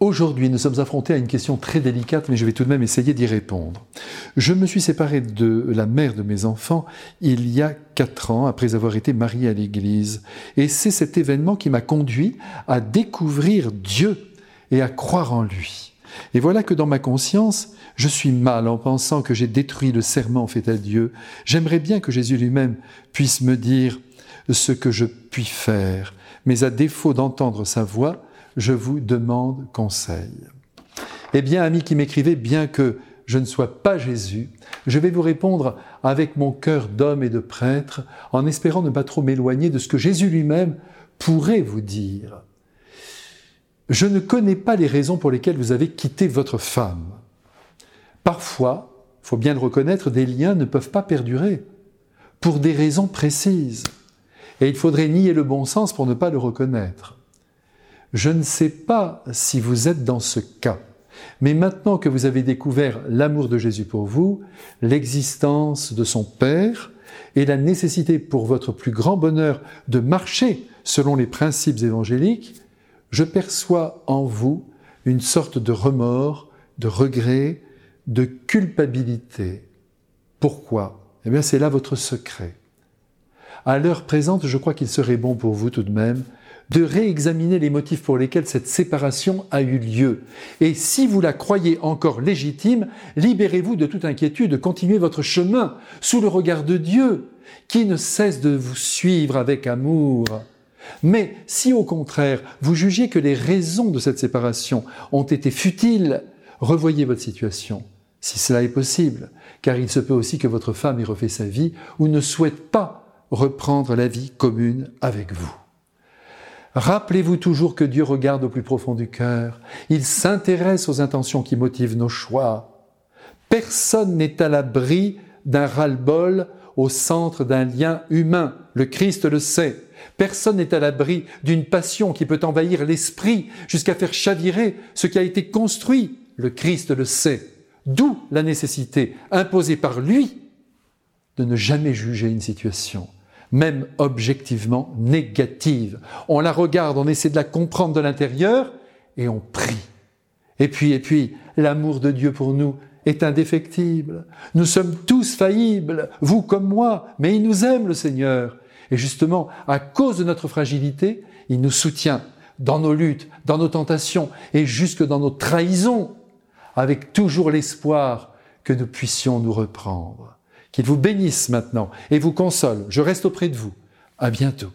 Aujourd'hui, nous sommes affrontés à une question très délicate, mais je vais tout de même essayer d'y répondre. Je me suis séparé de la mère de mes enfants il y a quatre ans, après avoir été marié à l'Église. Et c'est cet événement qui m'a conduit à découvrir Dieu et à croire en lui. Et voilà que dans ma conscience, je suis mal en pensant que j'ai détruit le serment fait à Dieu. J'aimerais bien que Jésus lui-même puisse me dire ce que je puis faire, mais à défaut d'entendre sa voix, je vous demande conseil. Eh bien, amis qui m'écrivez, bien que je ne sois pas Jésus, je vais vous répondre avec mon cœur d'homme et de prêtre, en espérant ne pas trop m'éloigner de ce que Jésus lui-même pourrait vous dire. Je ne connais pas les raisons pour lesquelles vous avez quitté votre femme. Parfois, il faut bien le reconnaître, des liens ne peuvent pas perdurer, pour des raisons précises. Et il faudrait nier le bon sens pour ne pas le reconnaître. Je ne sais pas si vous êtes dans ce cas, mais maintenant que vous avez découvert l'amour de Jésus pour vous, l'existence de son Père et la nécessité pour votre plus grand bonheur de marcher selon les principes évangéliques, je perçois en vous une sorte de remords, de regret, de culpabilité. Pourquoi? Eh bien, c'est là votre secret. À l'heure présente, je crois qu'il serait bon pour vous tout de même de réexaminer les motifs pour lesquels cette séparation a eu lieu. Et si vous la croyez encore légitime, libérez-vous de toute inquiétude, continuez votre chemin sous le regard de Dieu, qui ne cesse de vous suivre avec amour. Mais si au contraire vous jugez que les raisons de cette séparation ont été futiles, revoyez votre situation, si cela est possible, car il se peut aussi que votre femme ait refait sa vie ou ne souhaite pas reprendre la vie commune avec vous. Rappelez-vous toujours que Dieu regarde au plus profond du cœur. Il s'intéresse aux intentions qui motivent nos choix. Personne n'est à l'abri d'un ras-le-bol au centre d'un lien humain. Le Christ le sait. Personne n'est à l'abri d'une passion qui peut envahir l'esprit jusqu'à faire chavirer ce qui a été construit. Le Christ le sait. D'où la nécessité imposée par lui de ne jamais juger une situation même objectivement négative. On la regarde, on essaie de la comprendre de l'intérieur et on prie. Et puis, et puis, l'amour de Dieu pour nous est indéfectible. Nous sommes tous faillibles, vous comme moi, mais il nous aime le Seigneur. Et justement, à cause de notre fragilité, il nous soutient dans nos luttes, dans nos tentations et jusque dans nos trahisons, avec toujours l'espoir que nous puissions nous reprendre qu'il vous bénisse maintenant et vous console. Je reste auprès de vous. À bientôt.